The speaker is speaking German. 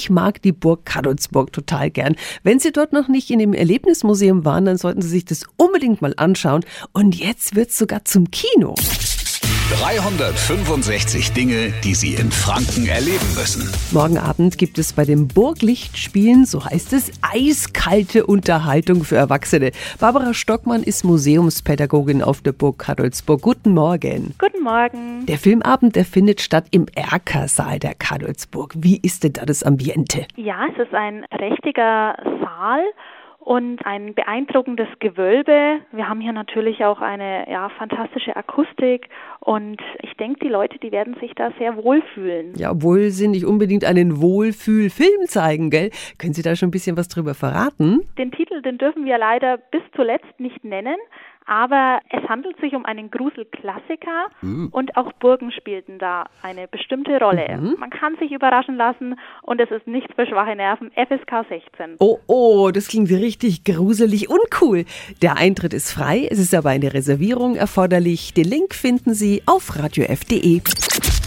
Ich mag die Burg Kadolsburg total gern. Wenn Sie dort noch nicht in dem Erlebnismuseum waren, dann sollten Sie sich das unbedingt mal anschauen. Und jetzt wird es sogar zum Kino. 365 Dinge, die Sie in Franken erleben müssen. Morgen Abend gibt es bei den Burglichtspielen, so heißt es, eiskalte Unterhaltung für Erwachsene. Barbara Stockmann ist Museumspädagogin auf der Burg Kadolsburg. Guten Morgen. Guten Morgen. Der Filmabend, der findet statt im Erkersaal der Kadolsburg. Wie ist denn da das Ambiente? Ja, es ist ein prächtiger Saal und ein beeindruckendes Gewölbe. Wir haben hier natürlich auch eine ja, fantastische Akustik und ich denke, die Leute, die werden sich da sehr wohlfühlen. Ja, obwohl sie nicht unbedingt einen Wohlfühlfilm zeigen, gell? Können Sie da schon ein bisschen was drüber verraten? Den Titel, den dürfen wir leider bis zuletzt nicht nennen, aber es handelt sich um einen Gruselklassiker mhm. und auch Burgen spielten da eine bestimmte Rolle. Mhm. Man kann sich überraschen lassen und es ist nichts für schwache Nerven. FSK 16. Oh, oh, das klingt richtig gruselig und cool. Der Eintritt ist frei, es ist aber eine Reservierung erforderlich. Den Link finden Sie auf radiof.de.